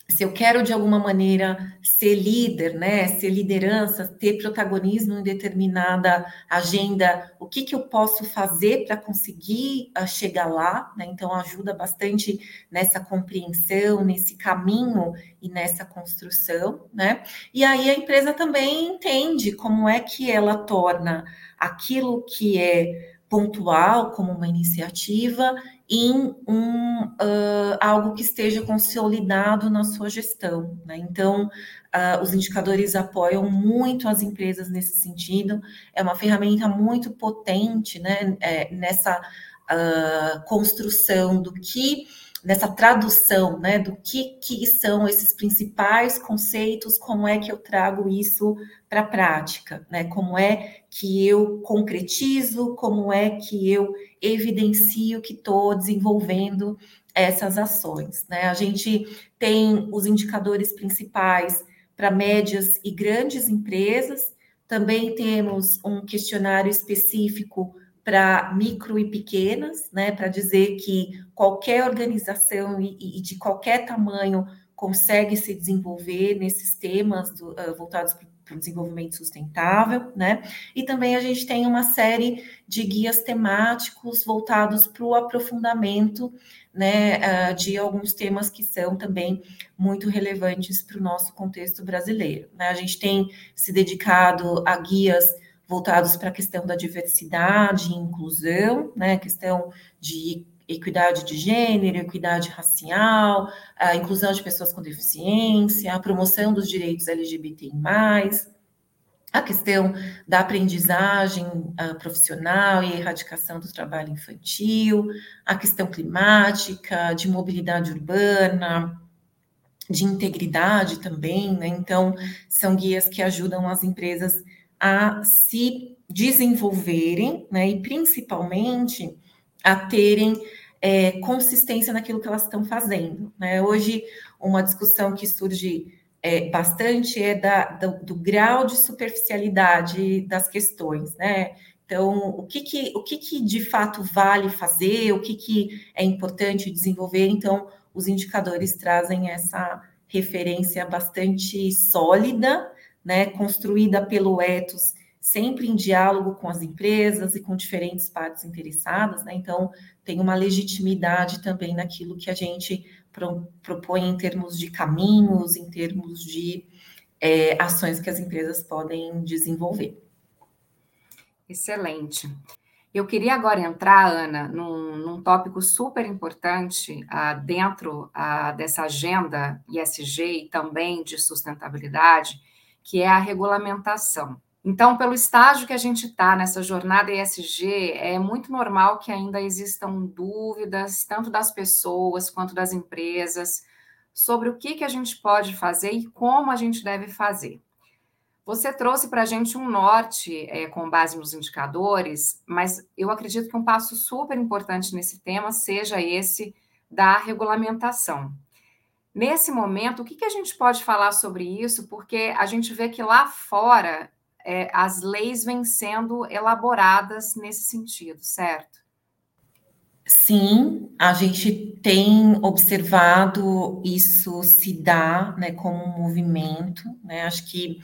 se eu quero de alguma maneira ser líder, né, ser liderança, ter protagonismo em determinada agenda, o que, que eu posso fazer para conseguir uh, chegar lá? Né? Então, ajuda bastante nessa compreensão, nesse caminho e nessa construção, né? E aí a empresa também entende como é que ela torna aquilo que é pontual como uma iniciativa em um, uh, algo que esteja consolidado na sua gestão. Né? Então, uh, os indicadores apoiam muito as empresas nesse sentido, é uma ferramenta muito potente né, é, nessa uh, construção do que nessa tradução, né, do que, que são esses principais conceitos, como é que eu trago isso para a prática, né, como é que eu concretizo, como é que eu evidencio que estou desenvolvendo essas ações, né? A gente tem os indicadores principais para médias e grandes empresas, também temos um questionário específico para micro e pequenas, né, para dizer que qualquer organização e, e, de qualquer tamanho consegue se desenvolver nesses temas do, uh, voltados para o desenvolvimento sustentável, né? E também a gente tem uma série de guias temáticos voltados para o aprofundamento, né, uh, de alguns temas que são também muito relevantes para o nosso contexto brasileiro. Né? A gente tem se dedicado a guias voltados para a questão da diversidade e inclusão, né, questão de equidade de gênero, equidade racial, a inclusão de pessoas com deficiência, a promoção dos direitos LGBTI+, a questão da aprendizagem uh, profissional e erradicação do trabalho infantil, a questão climática, de mobilidade urbana, de integridade também, né? Então, são guias que ajudam as empresas a se desenvolverem, né? E principalmente a terem é, consistência naquilo que elas estão fazendo. Né? Hoje, uma discussão que surge é, bastante é da, do, do, grau de superficialidade das questões, né? Então, o que, que, o que, que de fato vale fazer, o que, que é importante desenvolver? Então, os indicadores trazem essa referência bastante sólida, né, construída pelo ethos sempre em diálogo com as empresas e com diferentes partes interessadas, né? Então, tem uma legitimidade também naquilo que a gente pro, propõe em termos de caminhos, em termos de é, ações que as empresas podem desenvolver.
Excelente. Eu queria agora entrar, Ana, num, num tópico super importante uh, dentro uh, dessa agenda ISG e também de sustentabilidade, que é a regulamentação. Então, pelo estágio que a gente está nessa jornada ESG, é muito normal que ainda existam dúvidas, tanto das pessoas quanto das empresas, sobre o que, que a gente pode fazer e como a gente deve fazer. Você trouxe para a gente um norte é, com base nos indicadores, mas eu acredito que um passo super importante nesse tema seja esse da regulamentação. Nesse momento, o que, que a gente pode falar sobre isso? Porque a gente vê que lá fora é, as leis vêm sendo elaboradas nesse sentido, certo?
Sim, a gente tem observado isso se dar né, como um movimento, né? Acho que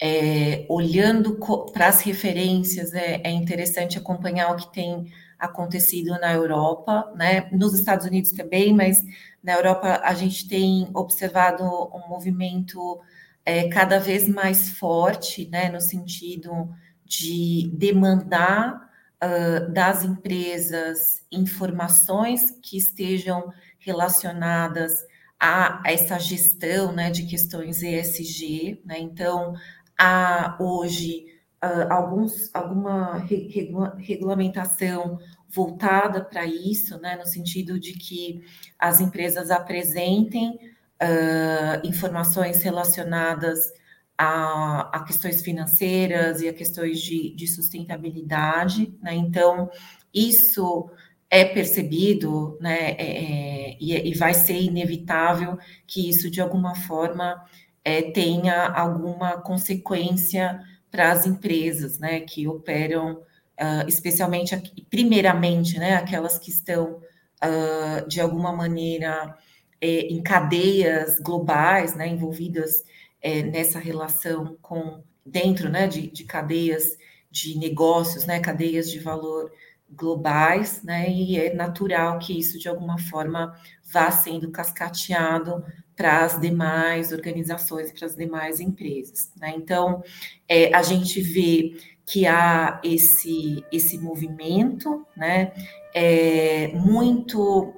é, olhando para as referências é, é, interessante acompanhar o que tem acontecido na Europa, né? Nos Estados Unidos também, mas na Europa a gente tem observado um movimento é, cada vez mais forte, né, no sentido de demandar uh, das empresas informações que estejam relacionadas a essa gestão né, de questões ESG. Né? Então, há hoje uh, alguns, alguma regula regulamentação voltada para isso, né, no sentido de que as empresas apresentem uh, informações relacionadas a, a, questões financeiras e a questões de, de sustentabilidade, né? Então, isso é percebido, né? É, é, e, vai ser inevitável que isso, de alguma forma, é, tenha alguma consequência para as empresas, né? Que operam, uh, especialmente, primeiramente, né? Aquelas que estão, uh, de alguma maneira, é, em cadeias globais, né, envolvidas é, nessa relação com dentro, né, de, de, cadeias de negócios, né, cadeias de valor globais, né, e é natural que isso de alguma forma vá sendo cascateado para as demais organizações, para as demais empresas. Né? Então, é, a gente vê que há esse, esse movimento, né, é, muito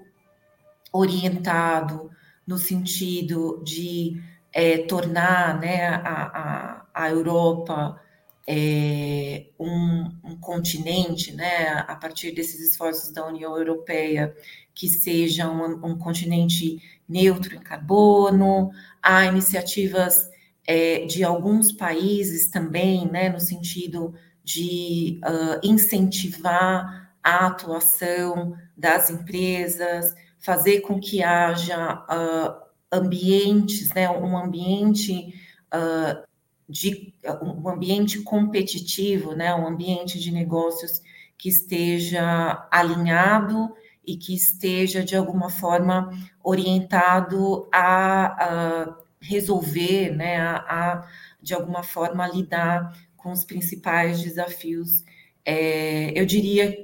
orientado no sentido de é, tornar né, a, a, a Europa é, um, um, continente, né, a partir desses esforços da União Europeia, que seja um, um continente neutro em carbono, há iniciativas é, de alguns países também, né, no sentido de uh, incentivar a atuação das empresas, fazer com que haja uh, ambientes, né, um ambiente uh, de um ambiente competitivo, né, um ambiente de negócios que esteja alinhado e que esteja de alguma forma orientado a, a resolver, né, a, a, de alguma forma lidar com os principais desafios, é, eu diria,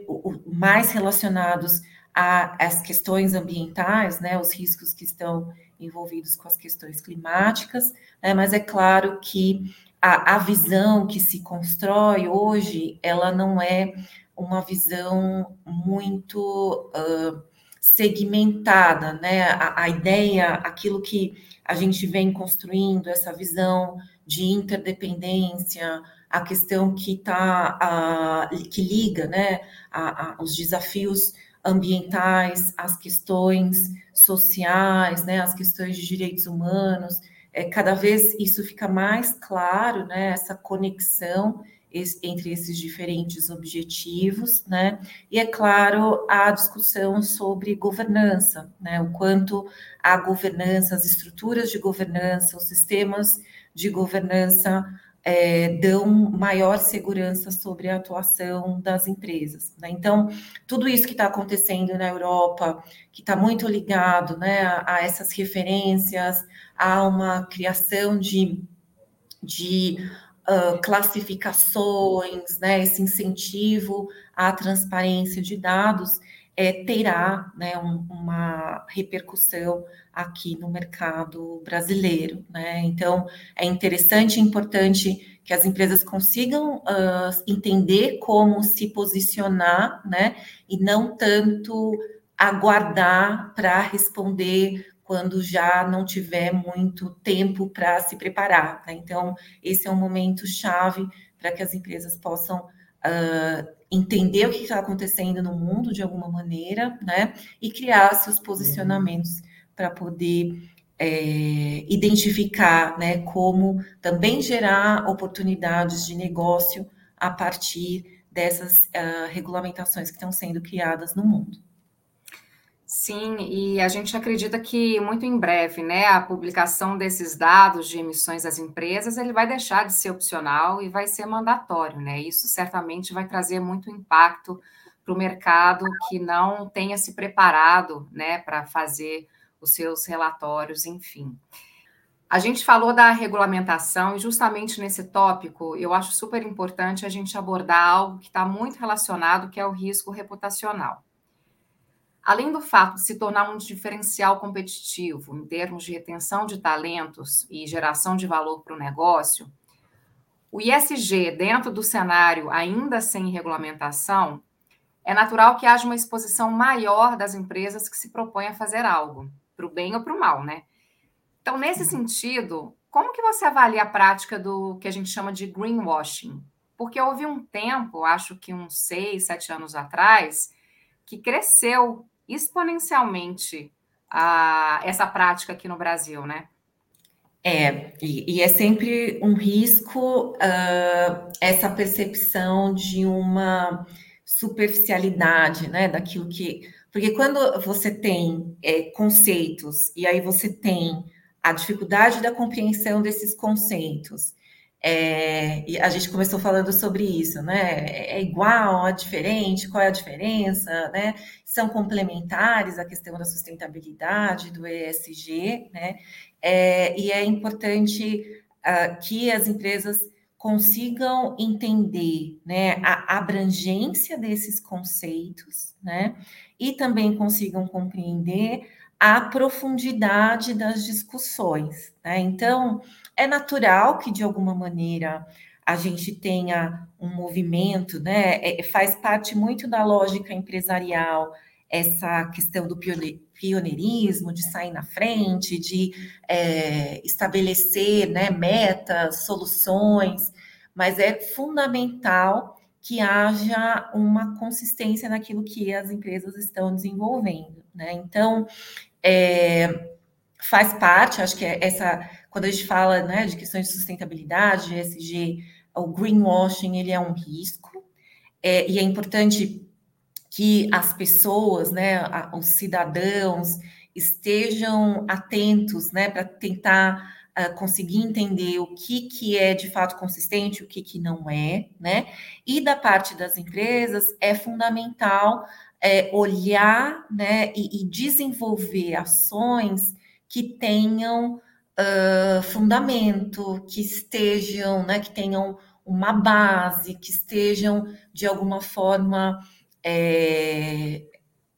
mais relacionados às questões ambientais, né, os riscos que estão envolvidos com as questões climáticas, né, mas é claro que a, a visão que se constrói hoje, ela não é uma visão muito uh, segmentada, né? A, a, ideia, aquilo que a gente vem construindo, essa visão de interdependência, a questão que tá, que liga, né, a, a, os desafios ambientais, as questões sociais, né, as questões de direitos humanos, é, cada vez isso fica mais claro, né, essa conexão entre esses diferentes objetivos, né? E é claro a discussão sobre governança, né? O quanto a governança, as estruturas de governança, os sistemas de governança é, dão maior segurança sobre a atuação das empresas. Né? Então, tudo isso que está acontecendo na Europa, que está muito ligado né, a, a, essas referências, a uma criação de, de uh, classificações, né, esse incentivo à transparência de dados, é, terá né, um, uma repercussão aqui no mercado brasileiro. Né? Então, é interessante e importante que as empresas consigam uh, entender como se posicionar, né? E não tanto aguardar para responder quando já não tiver muito tempo para se preparar. Né? Então, esse é um momento chave para que as empresas possam uh, entender o que está acontecendo no mundo de alguma maneira, né? E criar seus posicionamentos para poder é, identificar, né? Como também gerar oportunidades de negócio a partir dessas uh, regulamentações que estão sendo criadas no mundo.
Sim, e a gente acredita que muito em breve, né, a publicação desses dados de emissões das empresas, ele vai deixar de ser opcional e vai ser mandatório, né? Isso certamente vai trazer muito impacto para o mercado que não tenha se preparado, né, para fazer os seus relatórios, enfim. A gente falou da regulamentação e justamente nesse tópico eu acho super importante a gente abordar algo que está muito relacionado, que é o risco reputacional. Além do fato de se tornar um diferencial competitivo em termos de retenção de talentos e geração de valor para o negócio, o ISG, dentro do cenário ainda sem regulamentação, é natural que haja uma exposição maior das empresas que se propõem a fazer algo, para o bem ou para o mal, né? Então, nesse uhum. sentido, como que você avalia a prática do que a gente chama de greenwashing? Porque houve um tempo, acho que uns seis, sete anos atrás, que cresceu exponencialmente a, essa prática aqui no Brasil, né?
É, e, e é sempre um risco uh, essa percepção de uma superficialidade, né, daquilo que. Porque quando você tem é, conceitos e aí você tem a dificuldade da compreensão desses conceitos, é, e a gente começou falando sobre isso, né? É igual, é diferente, qual é a diferença, né? São complementares a questão da sustentabilidade, do ESG, né? É, e é importante uh, que as empresas consigam entender né, a abrangência desses conceitos, né? E também consigam compreender a profundidade das discussões, né? Então, é natural que, de alguma maneira, a gente tenha um movimento, né? É, faz parte muito da lógica empresarial essa questão do pioneirismo, de sair na frente, de é, estabelecer né, metas, soluções, mas é fundamental que haja uma consistência naquilo que as empresas estão desenvolvendo, né? Então, é, faz parte, acho que é essa, quando a gente fala né, de questões de sustentabilidade, de ESG, o greenwashing, ele é um risco, é, e é importante que as pessoas, né, os cidadãos, estejam atentos, né, para tentar uh, conseguir entender o que, que é de fato consistente, o que, que não é, né? E da parte das empresas é fundamental é, olhar, né, e, e desenvolver ações que tenham uh, fundamento, que estejam, né, que tenham uma base, que estejam de alguma forma é,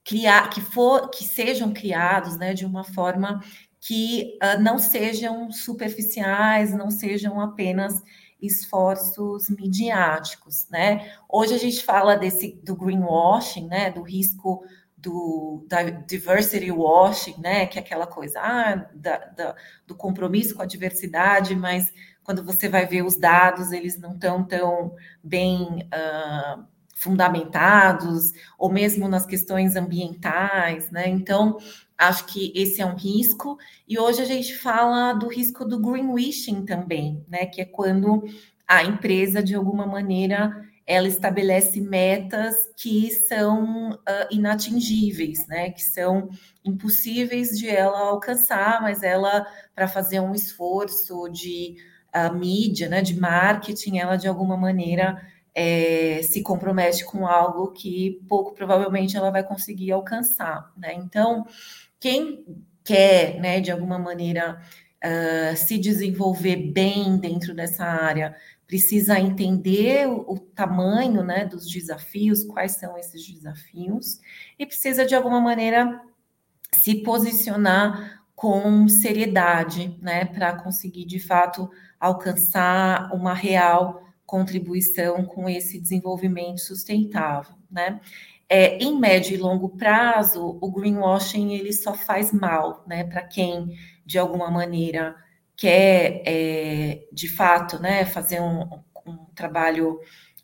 criar, que for, que sejam criados, né, de uma forma que uh, não sejam superficiais, não sejam apenas esforços midiáticos, né? Hoje a gente fala desse do greenwashing, né, do risco do da diversity washing, né, que é aquela coisa ah, da, da, do compromisso com a diversidade, mas quando você vai ver os dados, eles não estão tão bem uh, fundamentados, ou mesmo nas questões ambientais, né? Então, acho que esse é um risco. E hoje a gente fala do risco do greenwashing também, né? Que é quando a empresa, de alguma maneira, ela estabelece metas que são uh, inatingíveis, né? Que são impossíveis de ela alcançar, mas ela, para fazer um esforço de uh, mídia, né, de marketing, ela de alguma maneira é, se compromete com algo que pouco provavelmente ela vai conseguir alcançar, né? Então, quem quer, né, de alguma maneira, uh, se desenvolver bem dentro dessa área, precisa entender o, o, tamanho né, dos desafios, quais são esses desafios, e precisa, de alguma maneira, se posicionar com seriedade, né, para conseguir, de fato, alcançar uma real contribuição com esse desenvolvimento sustentável, né. É, em médio e longo prazo, o greenwashing ele só faz mal, né, para quem de alguma maneira quer, é, de fato, né, fazer um, um trabalho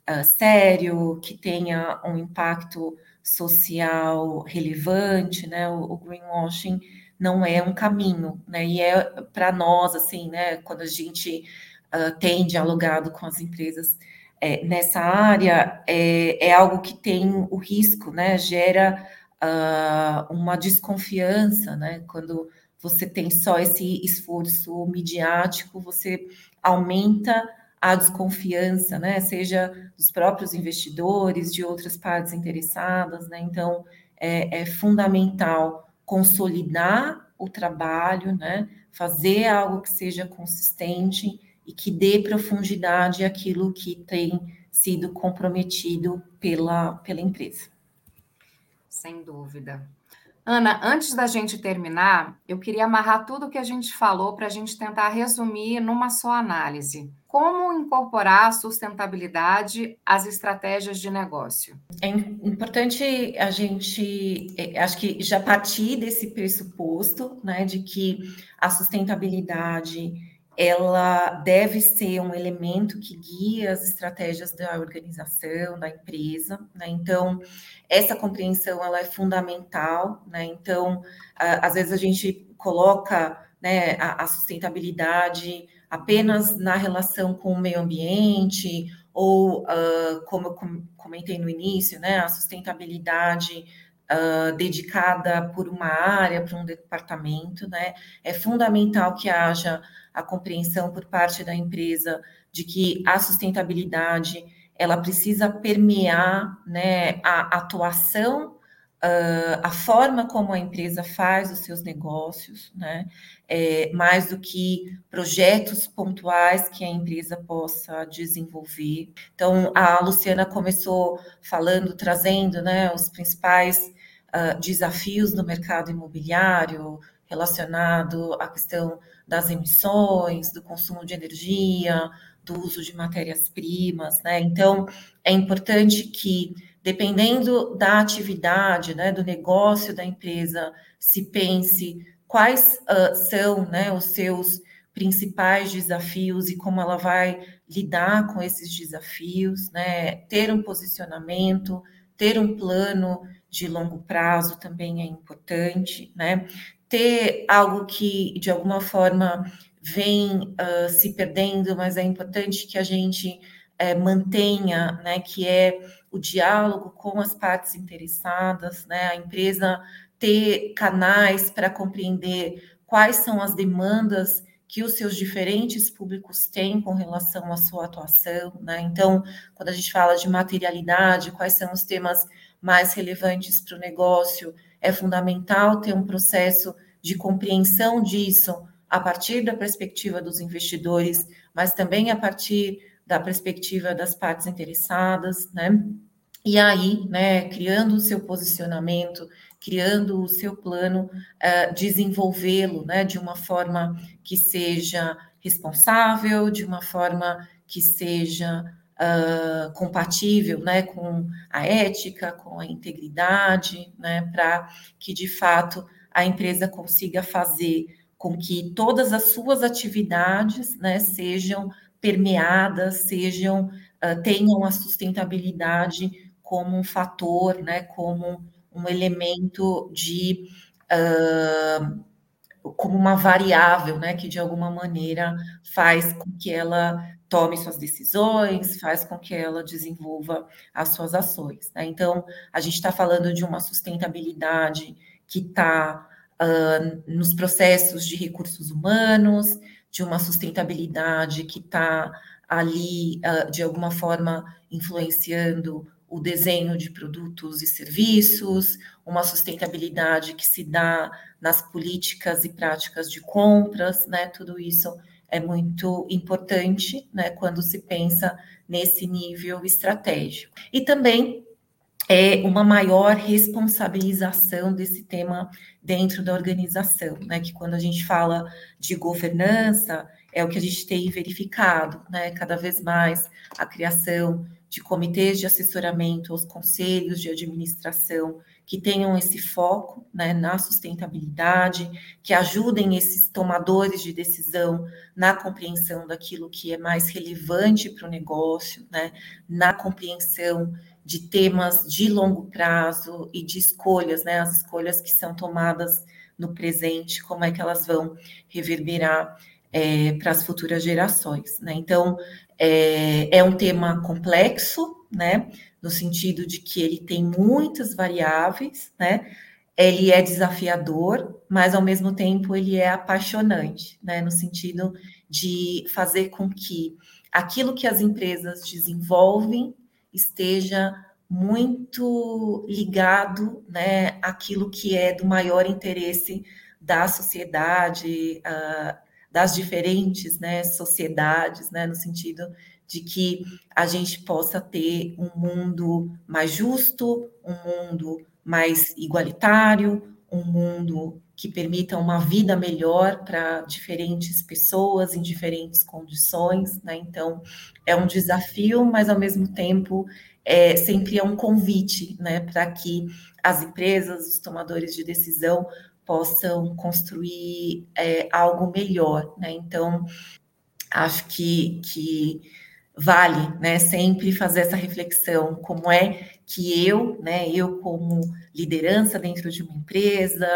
uh, sério, que tenha um impacto social relevante, né, o, o greenwashing não é um caminho, né, e é para nós, assim, né, quando a gente uh, tem dialogado com as empresas é, nessa área, é, é, algo que tem o risco, né, gera uh, uma desconfiança, né, quando você tem só esse esforço midiático, você aumenta a desconfiança, né? Seja dos próprios investidores, de outras partes interessadas, né? Então é, é fundamental consolidar o trabalho, né? Fazer algo que seja consistente e que dê profundidade àquilo que tem sido comprometido pela, pela empresa.
Sem dúvida. Ana, antes da gente terminar, eu queria amarrar tudo o que a gente falou para a gente tentar resumir numa só análise. Como incorporar a sustentabilidade às estratégias de negócio?
É importante a gente, é, acho que já partir desse pressuposto, né, de que a sustentabilidade ela deve ser um elemento que guia as estratégias da organização, da empresa, né? Então, essa compreensão ela é fundamental, né? Então, às vezes a gente coloca né, a, sustentabilidade apenas na relação com o meio ambiente, ou, uh, como eu comentei no início, né, a sustentabilidade uh, dedicada por uma área, por um departamento, né? É fundamental que haja a compreensão por parte da empresa de que a sustentabilidade ela precisa permear né, a atuação, uh, a forma como a empresa faz os seus negócios, né, é, mais do que projetos pontuais que a empresa possa desenvolver. Então, a Luciana começou falando, trazendo né, os principais uh, desafios no mercado imobiliário relacionado à questão das emissões, do consumo de energia, do uso de matérias-primas, né? Então, é importante que, dependendo da atividade, né, do negócio da empresa, se pense quais uh, são né, os seus principais desafios e como ela vai lidar com esses desafios, né? Ter um posicionamento, ter um plano de longo prazo também é importante, né? Ter algo que de alguma forma vem uh, se perdendo, mas é importante que a gente uh, mantenha, né? Que é o diálogo com as partes interessadas, né? A empresa ter canais para compreender quais são as demandas que os seus diferentes públicos têm com relação à sua atuação, né? Então, quando a gente fala de materialidade, quais são os temas mais relevantes para o negócio, é fundamental ter um processo de compreensão disso a partir da perspectiva dos investidores, mas também a partir da perspectiva das partes interessadas, né? E aí, né, criando o seu posicionamento, criando o seu plano, uh, desenvolvê-lo né, de uma forma que seja responsável, de uma forma que seja uh, compatível né, com a ética, com a integridade, né, para que de fato a empresa consiga fazer com que todas as suas atividades né, sejam permeadas, sejam uh, tenham a sustentabilidade como um fator, né, como um elemento de uh, como uma variável, né, que de alguma maneira faz com que ela tome suas decisões, faz com que ela desenvolva as suas ações. Né? Então, a gente está falando de uma sustentabilidade que está uh, nos processos de recursos humanos, de uma sustentabilidade que está ali, uh, de alguma forma, influenciando o desenho de produtos e serviços, uma sustentabilidade que se dá nas políticas e práticas de compras, né? Tudo isso é muito importante, né, quando se pensa nesse nível estratégico. E também é uma maior responsabilização desse tema dentro da organização, né? Que quando a gente fala de governança, é o que a gente tem verificado, né? Cada vez mais a criação de comitês de assessoramento aos conselhos de administração que tenham esse foco né, na sustentabilidade, que ajudem esses tomadores de decisão na compreensão daquilo que é mais relevante para o negócio, né, na compreensão de temas de longo prazo e de escolhas, né, as escolhas que são tomadas no presente, como é que elas vão reverberar é, para as futuras gerações. Né? Então, é, é um tema complexo, né? No sentido de que ele tem muitas variáveis, né? Ele é desafiador, mas ao mesmo tempo ele é apaixonante, né? No sentido de fazer com que aquilo que as empresas desenvolvem esteja muito ligado, né, àquilo que é do maior interesse da sociedade, uh, das diferentes né, sociedades, né, no sentido de que a gente possa ter um mundo mais justo, um mundo mais igualitário, um mundo que permita uma vida melhor para diferentes pessoas em diferentes condições, né? Então é um desafio, mas ao mesmo tempo é sempre é um convite, né, para que as empresas, os tomadores de decisão possam construir é, algo melhor, né? Então, acho que, que vale, né, sempre fazer essa reflexão, como é que eu, né, eu como liderança dentro de uma empresa,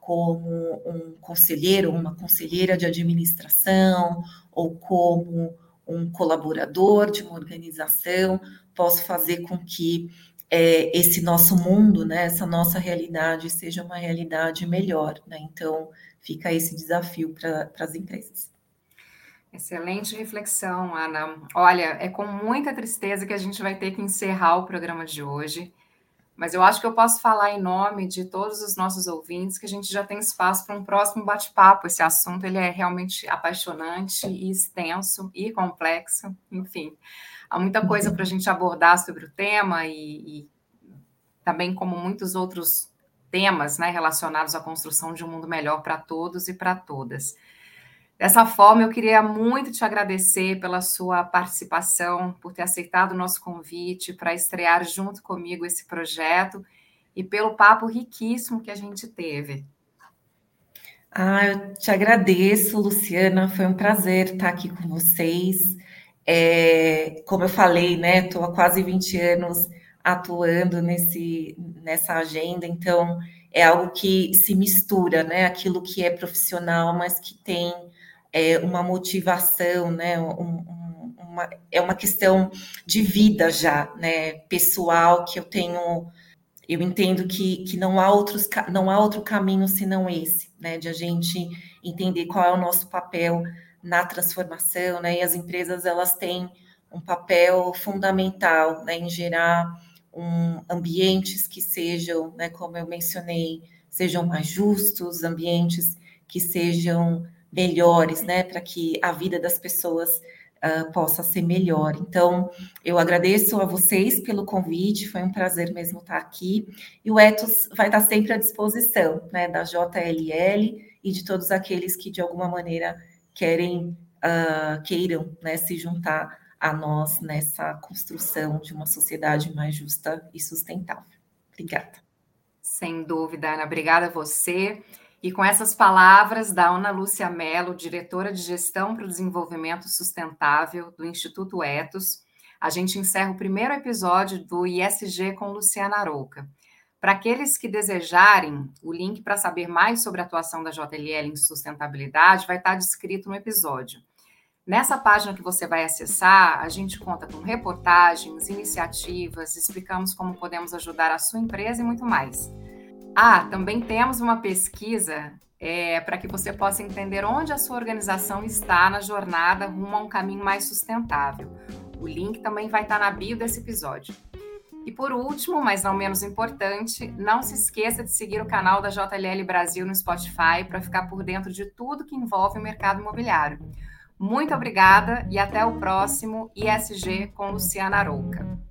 como um conselheiro, uma conselheira de administração, ou como um colaborador de uma organização, posso fazer com que é, esse nosso mundo, né, essa nossa realidade seja uma realidade melhor. Né? Então, fica esse desafio para as empresas.
Excelente reflexão, Ana. Olha, é com muita tristeza que a gente vai ter que encerrar o programa de hoje, mas eu acho que eu posso falar em nome de todos os nossos ouvintes que a gente já tem espaço para um próximo bate-papo. Esse assunto ele é realmente apaixonante e extenso e complexo, enfim. Há muita coisa para a gente abordar sobre o tema e, e também como muitos outros temas né, relacionados à construção de um mundo melhor para todos e para todas. Dessa forma, eu queria muito te agradecer pela sua participação, por ter aceitado o nosso convite para estrear junto comigo esse projeto e pelo papo riquíssimo que a gente teve.
Ah, eu te agradeço, Luciana. Foi um prazer estar aqui com vocês. É, como eu falei, né, estou há quase 20 anos atuando nesse, nessa agenda, então é algo que se mistura, né, aquilo que é profissional, mas que tem é, uma motivação, né, um, um, uma, é uma questão de vida já, né, pessoal, que eu tenho eu entendo que, que não, há outros, não há outro caminho senão esse, né? De a gente entender qual é o nosso papel na transformação, né? E as empresas elas têm um papel fundamental né, em gerar um, ambientes que sejam, né, como eu mencionei, sejam mais justos, ambientes que sejam melhores, né, para que a vida das pessoas uh, possa ser melhor. Então, eu agradeço a vocês pelo convite, foi um prazer mesmo estar aqui. E o Etos vai estar sempre à disposição né, da JLL e de todos aqueles que, de alguma maneira, querem, uh, queiram né, se juntar a nós nessa construção de uma sociedade mais justa e sustentável. Obrigada.
Sem dúvida, Ana. Obrigada a você. E com essas palavras da Ana Lúcia Mello, diretora de Gestão para o Desenvolvimento Sustentável do Instituto Etos, a gente encerra o primeiro episódio do ISG com Luciana Arouca. Para aqueles que desejarem, o link para saber mais sobre a atuação da JLL em sustentabilidade vai estar descrito no episódio. Nessa página que você vai acessar, a gente conta com reportagens, iniciativas, explicamos como podemos ajudar a sua empresa e muito mais. Ah, também temos uma pesquisa é, para que você possa entender onde a sua organização está na jornada rumo a um caminho mais sustentável. O link também vai estar na bio desse episódio. E por último, mas não menos importante, não se esqueça de seguir o canal da JLL Brasil no Spotify para ficar por dentro de tudo que envolve o mercado imobiliário. Muito obrigada e até o próximo ISG com Luciana Arouca.